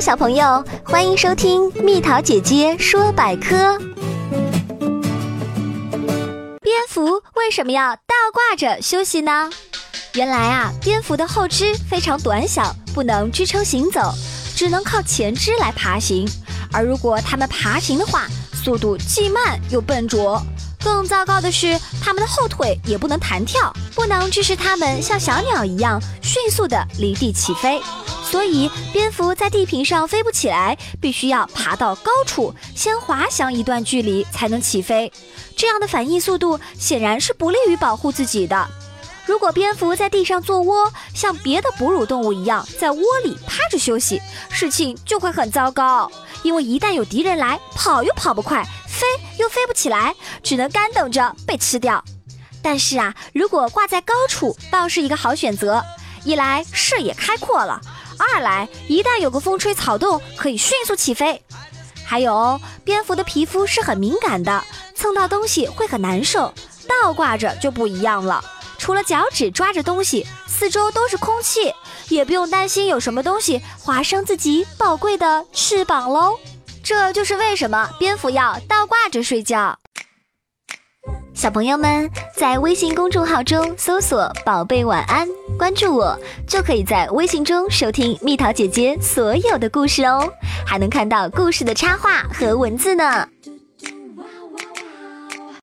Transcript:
小朋友，欢迎收听蜜桃姐姐说百科。蝙蝠为什么要倒挂着休息呢？原来啊，蝙蝠的后肢非常短小，不能支撑行走，只能靠前肢来爬行。而如果它们爬行的话，速度既慢又笨拙。更糟糕的是，它们的后腿也不能弹跳，不能支持它们像小鸟一样迅速地离地起飞。所以，蝙蝠在地平上飞不起来，必须要爬到高处，先滑翔一段距离才能起飞。这样的反应速度显然是不利于保护自己的。如果蝙蝠在地上做窝，像别的哺乳动物一样在窝里趴着休息，事情就会很糟糕。因为一旦有敌人来，跑又跑不快。飞又飞不起来，只能干等着被吃掉。但是啊，如果挂在高处，倒是一个好选择。一来视野开阔了，二来一旦有个风吹草动，可以迅速起飞。还有，蝙蝠的皮肤是很敏感的，蹭到东西会很难受。倒挂着就不一样了，除了脚趾抓着东西，四周都是空气，也不用担心有什么东西划伤自己宝贵的翅膀喽。这就是为什么蝙蝠要倒挂着睡觉。小朋友们在微信公众号中搜索“宝贝晚安”，关注我，就可以在微信中收听蜜桃姐姐所有的故事哦，还能看到故事的插画和文字呢。